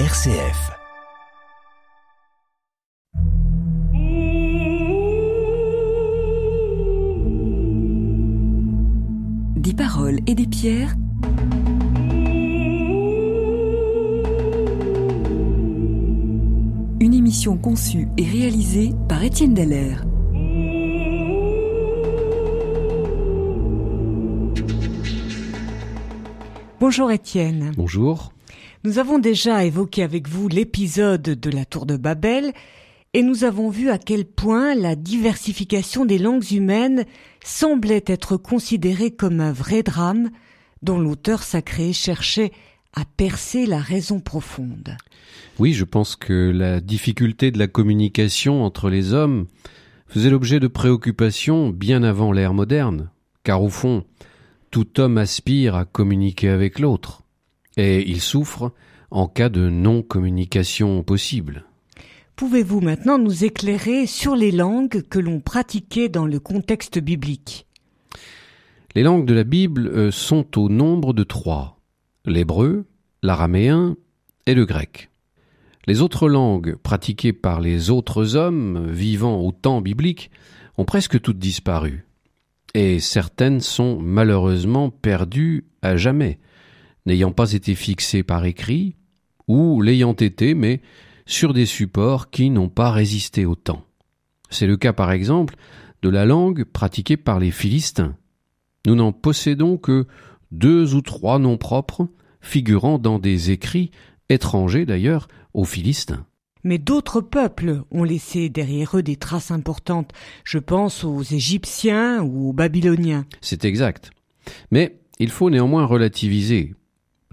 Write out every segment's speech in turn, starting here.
RCF. Des paroles et des pierres. Une émission conçue et réalisée par Étienne Dallaire. Bonjour Étienne. Bonjour. Nous avons déjà évoqué avec vous l'épisode de la Tour de Babel et nous avons vu à quel point la diversification des langues humaines semblait être considérée comme un vrai drame dont l'auteur sacré cherchait à percer la raison profonde. Oui, je pense que la difficulté de la communication entre les hommes faisait l'objet de préoccupations bien avant l'ère moderne, car au fond, tout homme aspire à communiquer avec l'autre, et il souffre en cas de non-communication possible. Pouvez-vous maintenant nous éclairer sur les langues que l'on pratiquait dans le contexte biblique? Les langues de la Bible euh, sont au nombre de trois l'hébreu, l'araméen et le grec. Les autres langues pratiquées par les autres hommes vivant au temps biblique ont presque toutes disparu et certaines sont malheureusement perdues à jamais, n'ayant pas été fixées par écrit, ou l'ayant été, mais sur des supports qui n'ont pas résisté au temps. C'est le cas par exemple de la langue pratiquée par les Philistins. Nous n'en possédons que deux ou trois noms propres, figurant dans des écrits étrangers d'ailleurs aux Philistins mais d'autres peuples ont laissé derrière eux des traces importantes. Je pense aux Égyptiens ou aux Babyloniens. C'est exact. Mais il faut néanmoins relativiser.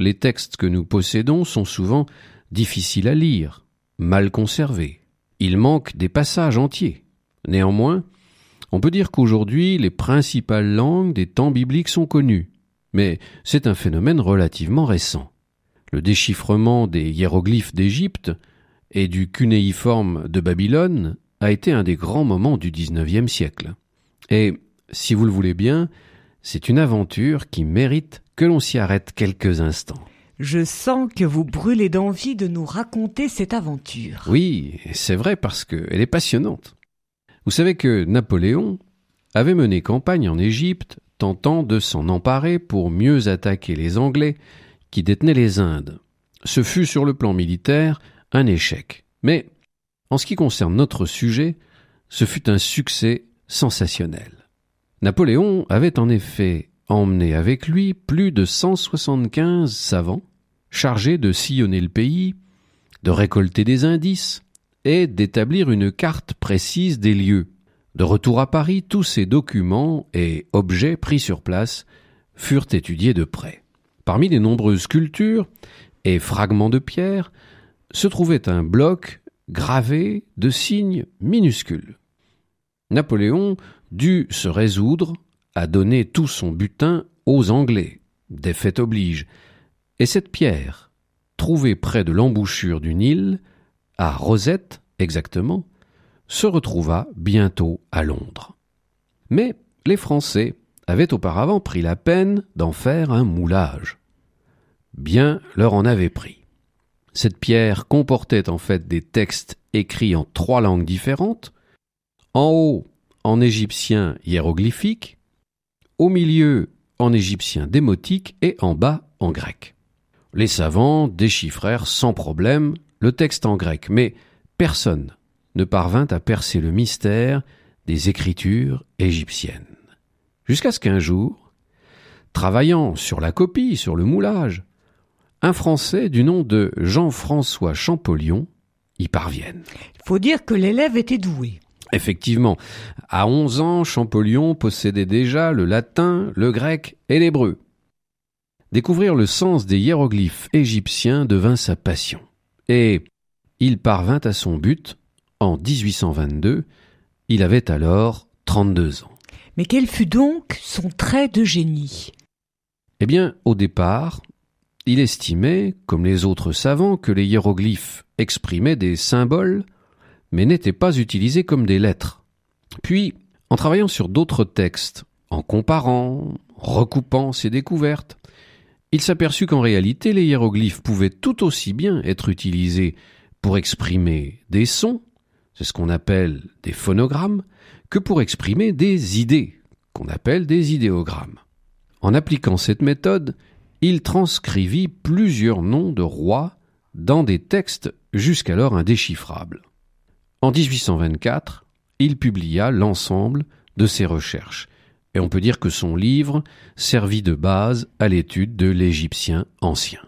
Les textes que nous possédons sont souvent difficiles à lire, mal conservés. Il manque des passages entiers. Néanmoins, on peut dire qu'aujourd'hui les principales langues des temps bibliques sont connues, mais c'est un phénomène relativement récent. Le déchiffrement des hiéroglyphes d'Égypte et du cunéiforme de Babylone a été un des grands moments du XIXe siècle. Et, si vous le voulez bien, c'est une aventure qui mérite que l'on s'y arrête quelques instants. Je sens que vous brûlez d'envie de nous raconter cette aventure. Oui, c'est vrai parce qu'elle est passionnante. Vous savez que Napoléon avait mené campagne en Égypte, tentant de s'en emparer pour mieux attaquer les Anglais qui détenaient les Indes. Ce fut sur le plan militaire un échec. Mais, en ce qui concerne notre sujet, ce fut un succès sensationnel. Napoléon avait en effet emmené avec lui plus de 175 savants, chargés de sillonner le pays, de récolter des indices et d'établir une carte précise des lieux. De retour à Paris, tous ces documents et objets pris sur place furent étudiés de près. Parmi les nombreuses sculptures et fragments de pierre, se trouvait un bloc gravé de signes minuscules. Napoléon dut se résoudre à donner tout son butin aux Anglais, défaite oblige, et cette pierre, trouvée près de l'embouchure du Nil, à Rosette exactement, se retrouva bientôt à Londres. Mais les Français avaient auparavant pris la peine d'en faire un moulage. Bien leur en avait pris. Cette pierre comportait en fait des textes écrits en trois langues différentes, en haut en égyptien hiéroglyphique, au milieu en égyptien démotique et en bas en grec. Les savants déchiffrèrent sans problème le texte en grec, mais personne ne parvint à percer le mystère des écritures égyptiennes. Jusqu'à ce qu'un jour, travaillant sur la copie, sur le moulage, un Français du nom de Jean-François Champollion y parvienne. Il faut dire que l'élève était doué. Effectivement, à onze ans, Champollion possédait déjà le latin, le grec et l'hébreu. Découvrir le sens des hiéroglyphes égyptiens devint sa passion. Et il parvint à son but en 1822. Il avait alors 32 ans. Mais quel fut donc son trait de génie? Eh bien, au départ, il estimait, comme les autres savants, que les hiéroglyphes exprimaient des symboles, mais n'étaient pas utilisés comme des lettres. Puis, en travaillant sur d'autres textes, en comparant, recoupant ses découvertes, il s'aperçut qu'en réalité les hiéroglyphes pouvaient tout aussi bien être utilisés pour exprimer des sons, c'est ce qu'on appelle des phonogrammes, que pour exprimer des idées, qu'on appelle des idéogrammes. En appliquant cette méthode, il transcrivit plusieurs noms de rois dans des textes jusqu'alors indéchiffrables. En 1824, il publia l'ensemble de ses recherches, et on peut dire que son livre servit de base à l'étude de l'égyptien ancien.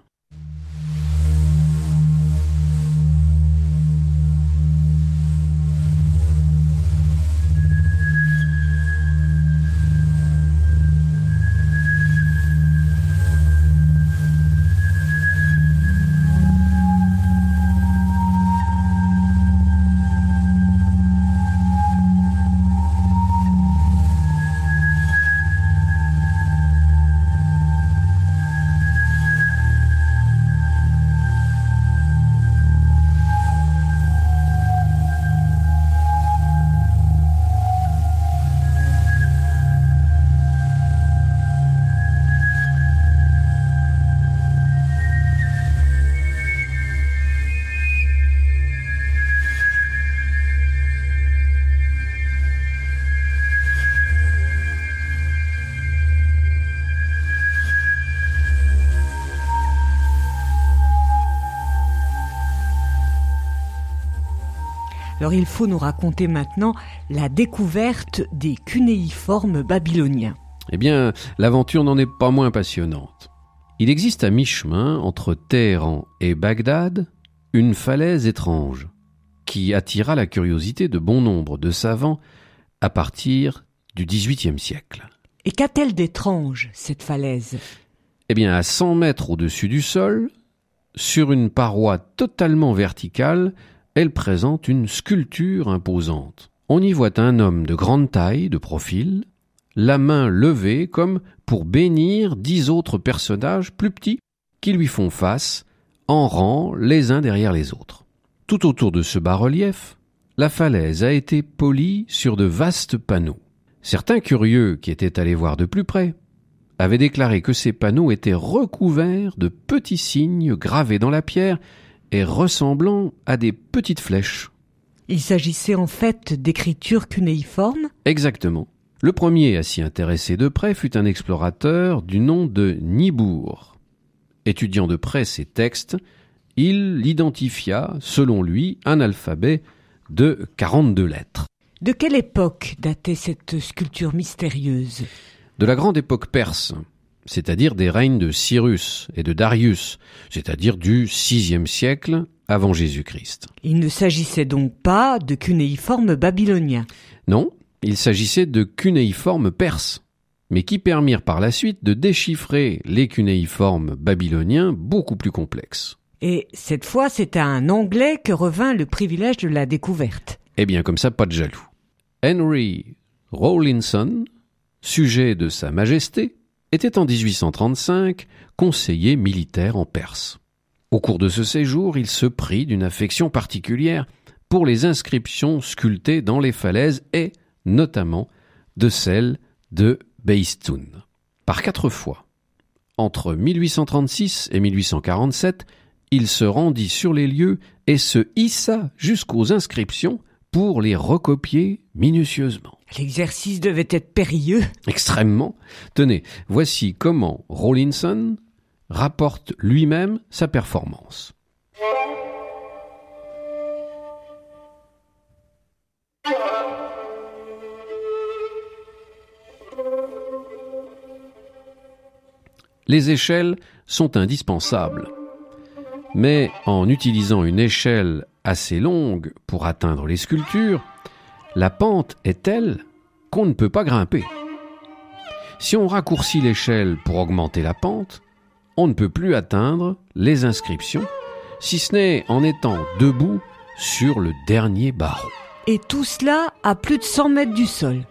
Alors il faut nous raconter maintenant la découverte des cunéiformes babyloniens. Eh bien, l'aventure n'en est pas moins passionnante. Il existe à mi-chemin entre Téhéran et Bagdad une falaise étrange qui attira la curiosité de bon nombre de savants à partir du XVIIIe siècle. Et qu'a-t-elle d'étrange, cette falaise? Eh bien, à 100 mètres au-dessus du sol, sur une paroi totalement verticale, elle présente une sculpture imposante. On y voit un homme de grande taille, de profil, la main levée comme pour bénir dix autres personnages plus petits qui lui font face, en rang les uns derrière les autres. Tout autour de ce bas-relief, la falaise a été polie sur de vastes panneaux. Certains curieux qui étaient allés voir de plus près avaient déclaré que ces panneaux étaient recouverts de petits signes gravés dans la pierre et ressemblant à des petites flèches. Il s'agissait en fait d'écritures cunéiformes Exactement. Le premier à s'y intéresser de près fut un explorateur du nom de Nibourg. Étudiant de près ces textes, il identifia, selon lui, un alphabet de 42 lettres. De quelle époque datait cette sculpture mystérieuse? De la grande époque perse, c'est-à-dire des règnes de Cyrus et de Darius, c'est-à-dire du VIe siècle avant Jésus-Christ. Il ne s'agissait donc pas de cunéiformes babyloniens. Non, il s'agissait de cunéiformes perses, mais qui permirent par la suite de déchiffrer les cunéiformes babyloniens beaucoup plus complexes. Et cette fois, c'est à un Anglais que revint le privilège de la découverte. Eh bien, comme ça, pas de jaloux. Henry Rawlinson, sujet de Sa Majesté, était en 1835 conseiller militaire en Perse. Au cours de ce séjour, il se prit d'une affection particulière pour les inscriptions sculptées dans les falaises et, notamment, de celle de Beistoun. Par quatre fois, entre 1836 et 1847, il se rendit sur les lieux et se hissa jusqu'aux inscriptions pour les recopier minutieusement. L'exercice devait être périlleux. Extrêmement. Tenez, voici comment Rawlinson rapporte lui-même sa performance. Les échelles sont indispensables. Mais en utilisant une échelle assez longue pour atteindre les sculptures, la pente est telle qu'on ne peut pas grimper. Si on raccourcit l'échelle pour augmenter la pente, on ne peut plus atteindre les inscriptions, si ce n'est en étant debout sur le dernier barreau. Et tout cela à plus de 100 mètres du sol.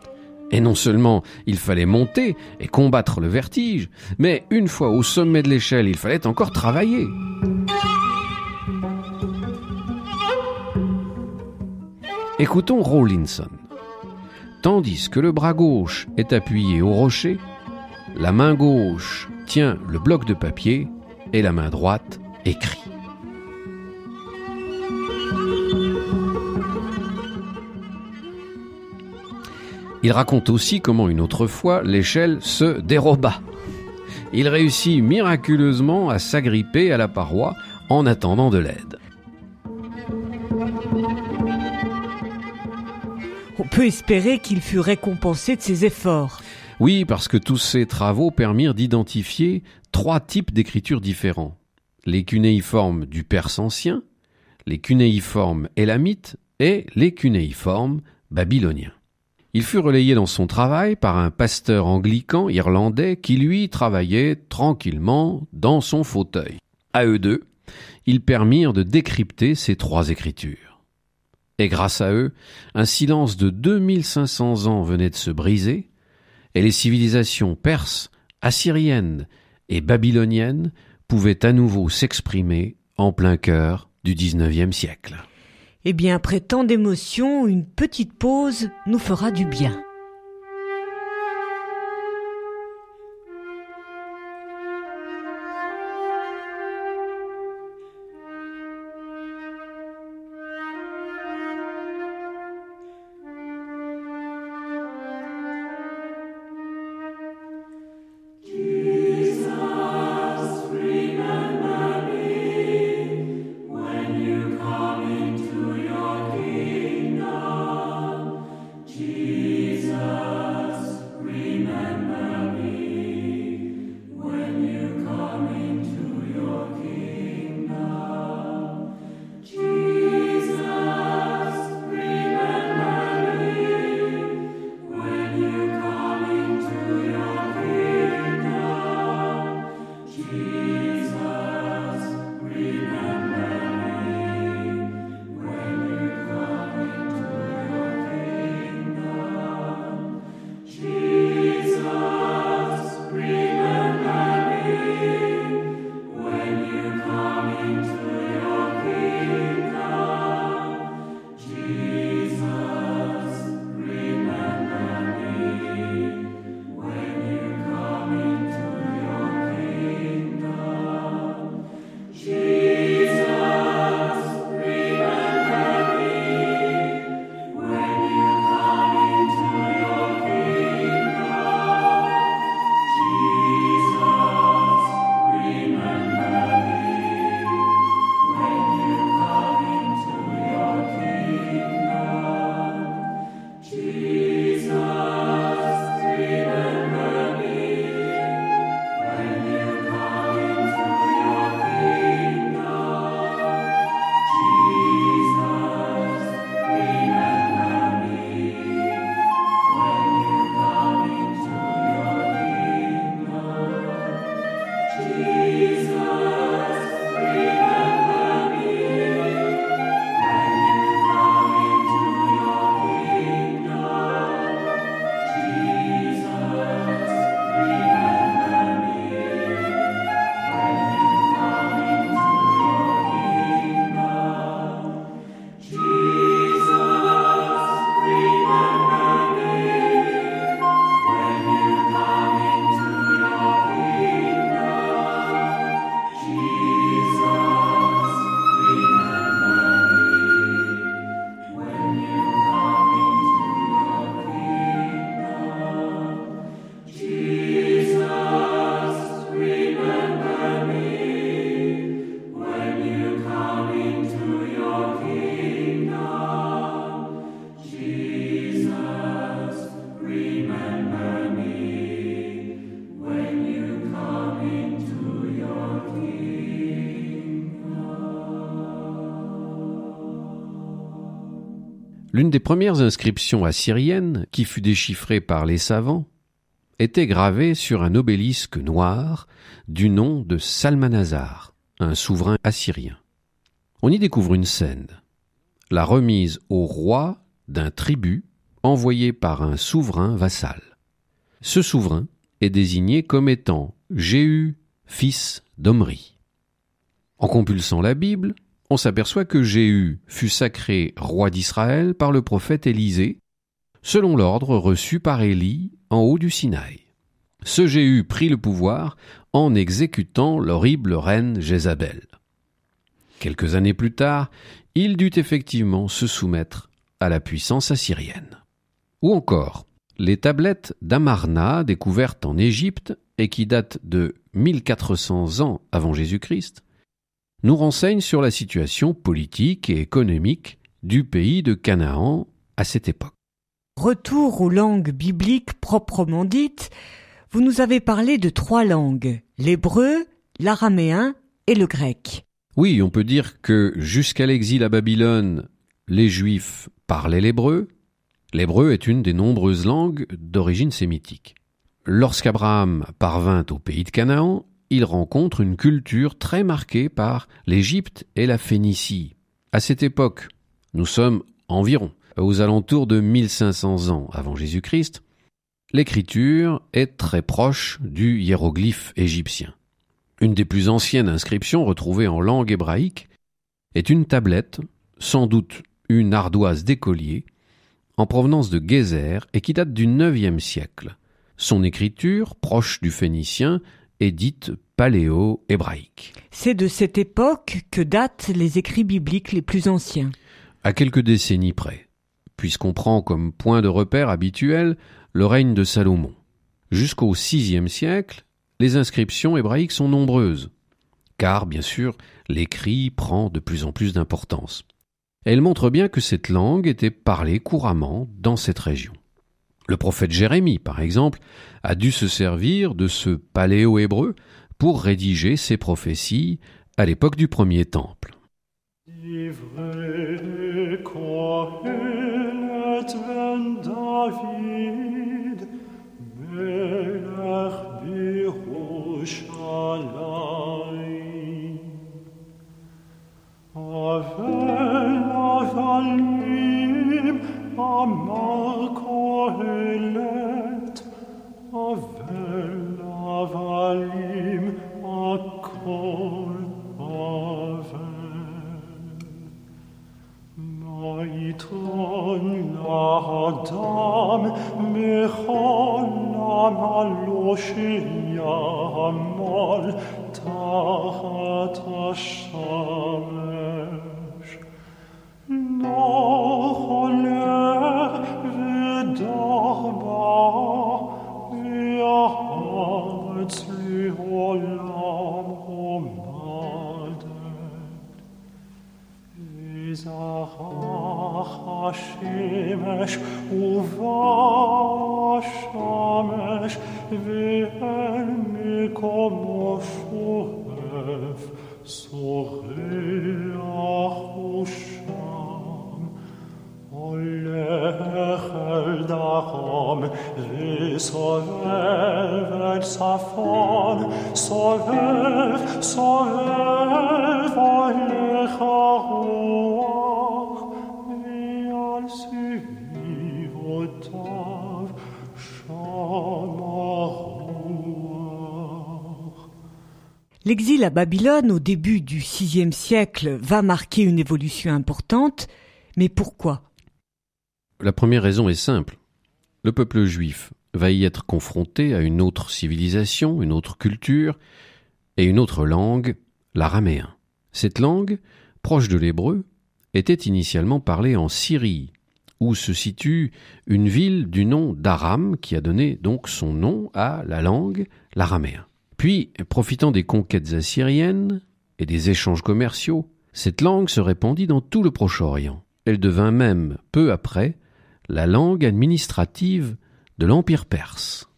Et non seulement il fallait monter et combattre le vertige, mais une fois au sommet de l'échelle, il fallait encore travailler. Écoutons Rawlinson. Tandis que le bras gauche est appuyé au rocher, la main gauche tient le bloc de papier et la main droite écrit. Il raconte aussi comment une autre fois l'échelle se déroba. Il réussit miraculeusement à s'agripper à la paroi en attendant de l'aide. Peut espérer qu'il fut récompensé de ses efforts. Oui, parce que tous ces travaux permirent d'identifier trois types d'écritures différents. Les cunéiformes du Perse ancien, les cunéiformes élamites et les cunéiformes babyloniens. Il fut relayé dans son travail par un pasteur anglican irlandais qui lui travaillait tranquillement dans son fauteuil. À eux deux, ils permirent de décrypter ces trois écritures. Et grâce à eux, un silence de 2500 ans venait de se briser, et les civilisations perses, assyriennes et babyloniennes pouvaient à nouveau s'exprimer en plein cœur du XIXe siècle. Eh bien, après tant d'émotions, une petite pause nous fera du bien. L'une des premières inscriptions assyriennes qui fut déchiffrée par les savants était gravée sur un obélisque noir du nom de Salmanazar, un souverain assyrien. On y découvre une scène, la remise au roi d'un tribut envoyé par un souverain vassal. Ce souverain est désigné comme étant Jéhu, fils d'Omri. En compulsant la Bible, on s'aperçoit que Jéhu fut sacré roi d'Israël par le prophète Élisée, selon l'ordre reçu par Élie en haut du Sinaï. Ce Jéhu prit le pouvoir en exécutant l'horrible reine Jézabel. Quelques années plus tard, il dut effectivement se soumettre à la puissance assyrienne. Ou encore, les tablettes d'Amarna découvertes en Égypte et qui datent de 1400 ans avant Jésus-Christ nous renseignent sur la situation politique et économique du pays de Canaan à cette époque. Retour aux langues bibliques proprement dites, vous nous avez parlé de trois langues, l'hébreu, l'araméen et le grec. Oui, on peut dire que jusqu'à l'exil à Babylone, les Juifs parlaient l'hébreu. L'hébreu est une des nombreuses langues d'origine sémitique. Lorsqu'Abraham parvint au pays de Canaan, il rencontre une culture très marquée par l'Égypte et la Phénicie. À cette époque, nous sommes environ aux alentours de 1500 ans avant Jésus-Christ, l'écriture est très proche du hiéroglyphe égyptien. Une des plus anciennes inscriptions retrouvées en langue hébraïque est une tablette, sans doute une ardoise d'écolier, en provenance de Gézer et qui date du IXe siècle. Son écriture, proche du phénicien, est dite paléo-hébraïque. C'est de cette époque que datent les écrits bibliques les plus anciens. À quelques décennies près, puisqu'on prend comme point de repère habituel le règne de Salomon. Jusqu'au VIe siècle, les inscriptions hébraïques sont nombreuses, car bien sûr l'écrit prend de plus en plus d'importance. Elle montre bien que cette langue était parlée couramment dans cette région. Le prophète Jérémie, par exemple, a dû se servir de ce paléo-hébreu pour rédiger ses prophéties à l'époque du premier temple. Mizrach Hashemesh uvashamesh ve'en mikomo shohev soreach usham olech el dacham ve'sorev et safon sorev sorev olech L'exil à Babylone au début du VIe siècle va marquer une évolution importante, mais pourquoi? La première raison est simple. Le peuple juif va y être confronté à une autre civilisation, une autre culture et une autre langue, l'araméen. Cette langue, proche de l'hébreu, était initialement parlée en Syrie, où se situe une ville du nom d'Aram qui a donné donc son nom à la langue, l'araméen. Puis, profitant des conquêtes assyriennes et des échanges commerciaux, cette langue se répandit dans tout le Proche-Orient. Elle devint même, peu après, la langue administrative de l'Empire perse.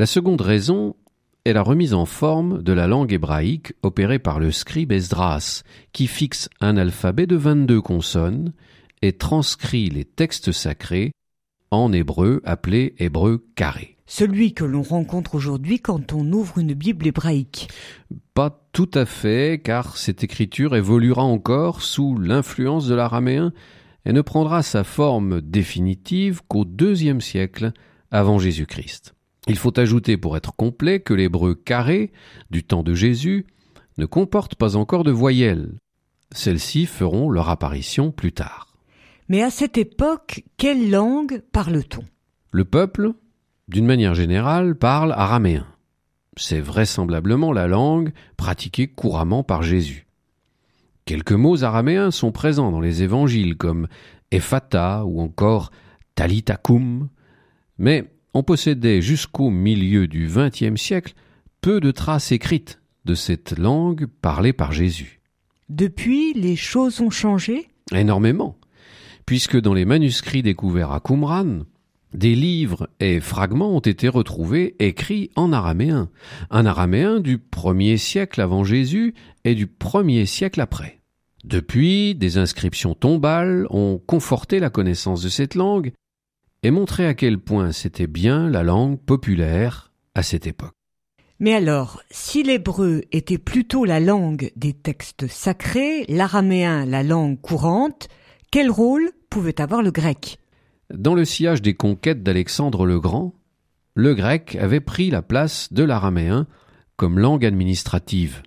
La seconde raison est la remise en forme de la langue hébraïque opérée par le scribe Esdras, qui fixe un alphabet de 22 consonnes et transcrit les textes sacrés en hébreu appelé hébreu carré. Celui que l'on rencontre aujourd'hui quand on ouvre une Bible hébraïque. Pas tout à fait, car cette écriture évoluera encore sous l'influence de l'araméen et ne prendra sa forme définitive qu'au deuxième siècle avant Jésus-Christ. Il faut ajouter pour être complet que l'hébreu carré du temps de Jésus ne comporte pas encore de voyelles. Celles-ci feront leur apparition plus tard. Mais à cette époque, quelle langue parle-t-on? Le peuple, d'une manière générale, parle araméen. c'est vraisemblablement la langue pratiquée couramment par Jésus. Quelques mots araméens sont présents dans les évangiles comme Ephata ou encore Talitakum, mais on possédait jusqu'au milieu du XXe siècle peu de traces écrites de cette langue parlée par Jésus. Depuis, les choses ont changé? Énormément, puisque dans les manuscrits découverts à Qumran, des livres et fragments ont été retrouvés écrits en araméen, un araméen du premier siècle avant Jésus et du premier siècle après. Depuis, des inscriptions tombales ont conforté la connaissance de cette langue et montré à quel point c'était bien la langue populaire à cette époque. Mais alors, si l'hébreu était plutôt la langue des textes sacrés, l'araméen la langue courante, quel rôle pouvait avoir le grec? Dans le sillage des conquêtes d'Alexandre le Grand, le grec avait pris la place de l'araméen comme langue administrative.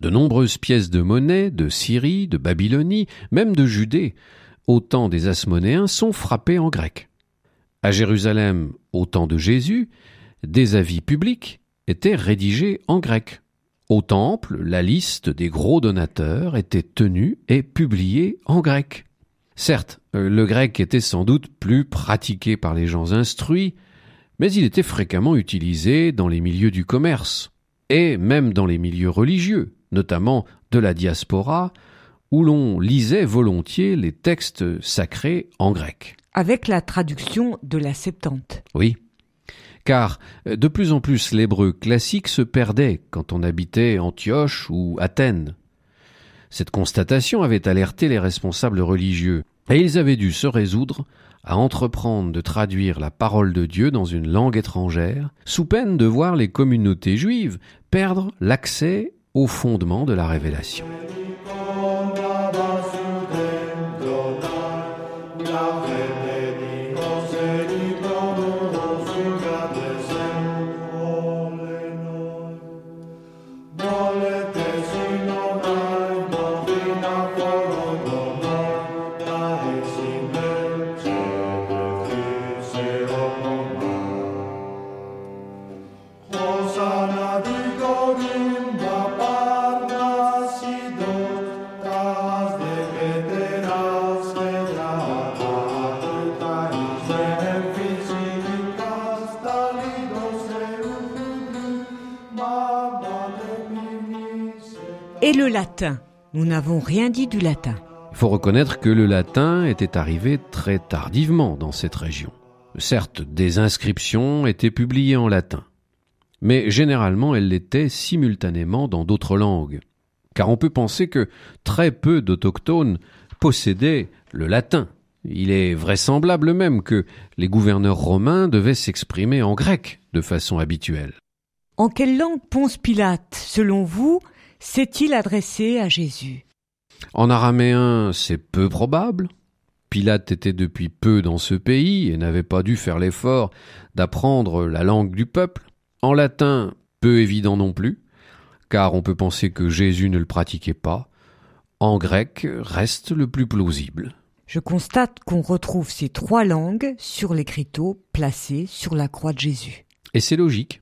De nombreuses pièces de monnaie de Syrie, de Babylonie, même de Judée, au temps des Asmonéens, sont frappées en grec. À Jérusalem, au temps de Jésus, des avis publics étaient rédigés en grec. Au temple, la liste des gros donateurs était tenue et publiée en grec. Certes, euh, le grec était sans doute plus pratiqué par les gens instruits, mais il était fréquemment utilisé dans les milieux du commerce, et même dans les milieux religieux, notamment de la diaspora, où l'on lisait volontiers les textes sacrés en grec. Avec la traduction de la Septante. Oui car euh, de plus en plus l'hébreu classique se perdait quand on habitait Antioche ou Athènes. Cette constatation avait alerté les responsables religieux, et ils avaient dû se résoudre à entreprendre de traduire la parole de Dieu dans une langue étrangère, sous peine de voir les communautés juives perdre l'accès au fondement de la révélation. Et le latin Nous n'avons rien dit du latin. Il faut reconnaître que le latin était arrivé très tardivement dans cette région. Certes, des inscriptions étaient publiées en latin, mais généralement elles l'étaient simultanément dans d'autres langues, car on peut penser que très peu d'autochtones possédaient le latin. Il est vraisemblable même que les gouverneurs romains devaient s'exprimer en grec de façon habituelle. En quelle langue Ponce Pilate, selon vous, s'est-il adressé à Jésus? En araméen, c'est peu probable. Pilate était depuis peu dans ce pays et n'avait pas dû faire l'effort d'apprendre la langue du peuple. En latin, peu évident non plus, car on peut penser que Jésus ne le pratiquait pas. En grec reste le plus plausible. Je constate qu'on retrouve ces trois langues sur l'écriteau placé sur la croix de Jésus. Et c'est logique.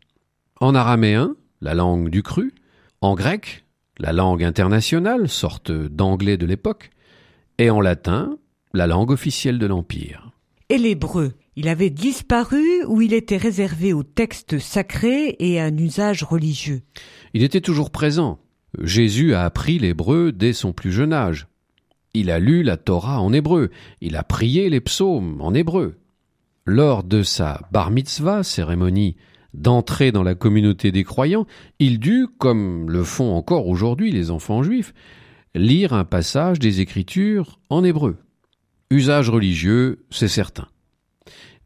En araméen, la langue du cru, en grec, la langue internationale, sorte d'anglais de l'époque, et en latin, la langue officielle de l'Empire. Et l'hébreu, il avait disparu ou il était réservé aux textes sacrés et à un usage religieux? Il était toujours présent. Jésus a appris l'hébreu dès son plus jeune âge. Il a lu la Torah en hébreu, il a prié les psaumes en hébreu. Lors de sa bar mitzvah, cérémonie d'entrer dans la communauté des croyants, il dut, comme le font encore aujourd'hui les enfants juifs, lire un passage des Écritures en hébreu. Usage religieux, c'est certain.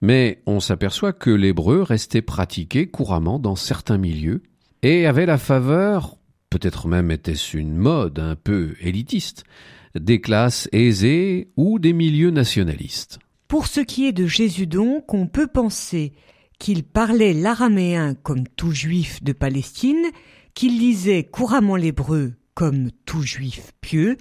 Mais on s'aperçoit que l'hébreu restait pratiqué couramment dans certains milieux et avait la faveur, peut-être même était-ce une mode un peu élitiste, des classes aisées ou des milieux nationalistes. Pour ce qui est de Jésus donc, on peut penser qu'il parlait l'araméen comme tout juif de Palestine, qu'il lisait couramment l'hébreu comme tout juif pieux,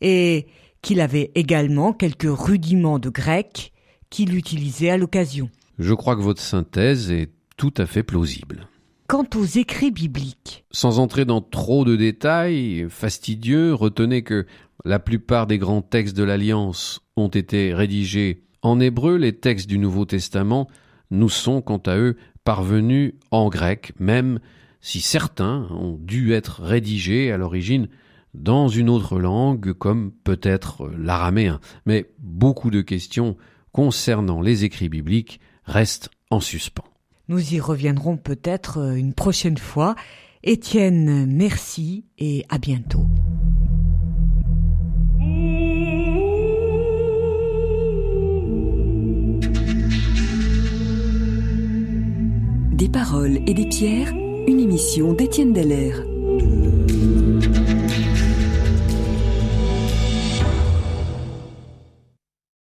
et qu'il avait également quelques rudiments de grec qu'il utilisait à l'occasion. Je crois que votre synthèse est tout à fait plausible. quant aux écrits bibliques. Sans entrer dans trop de détails fastidieux, retenez que la plupart des grands textes de l'Alliance ont été rédigés en hébreu, les textes du Nouveau Testament nous sont, quant à eux, parvenus en grec, même si certains ont dû être rédigés à l'origine dans une autre langue, comme peut-être l'araméen. Mais beaucoup de questions concernant les écrits bibliques restent en suspens. Nous y reviendrons peut-être une prochaine fois. Étienne, merci et à bientôt. Des paroles et des pierres, une émission d'Étienne Dallaire.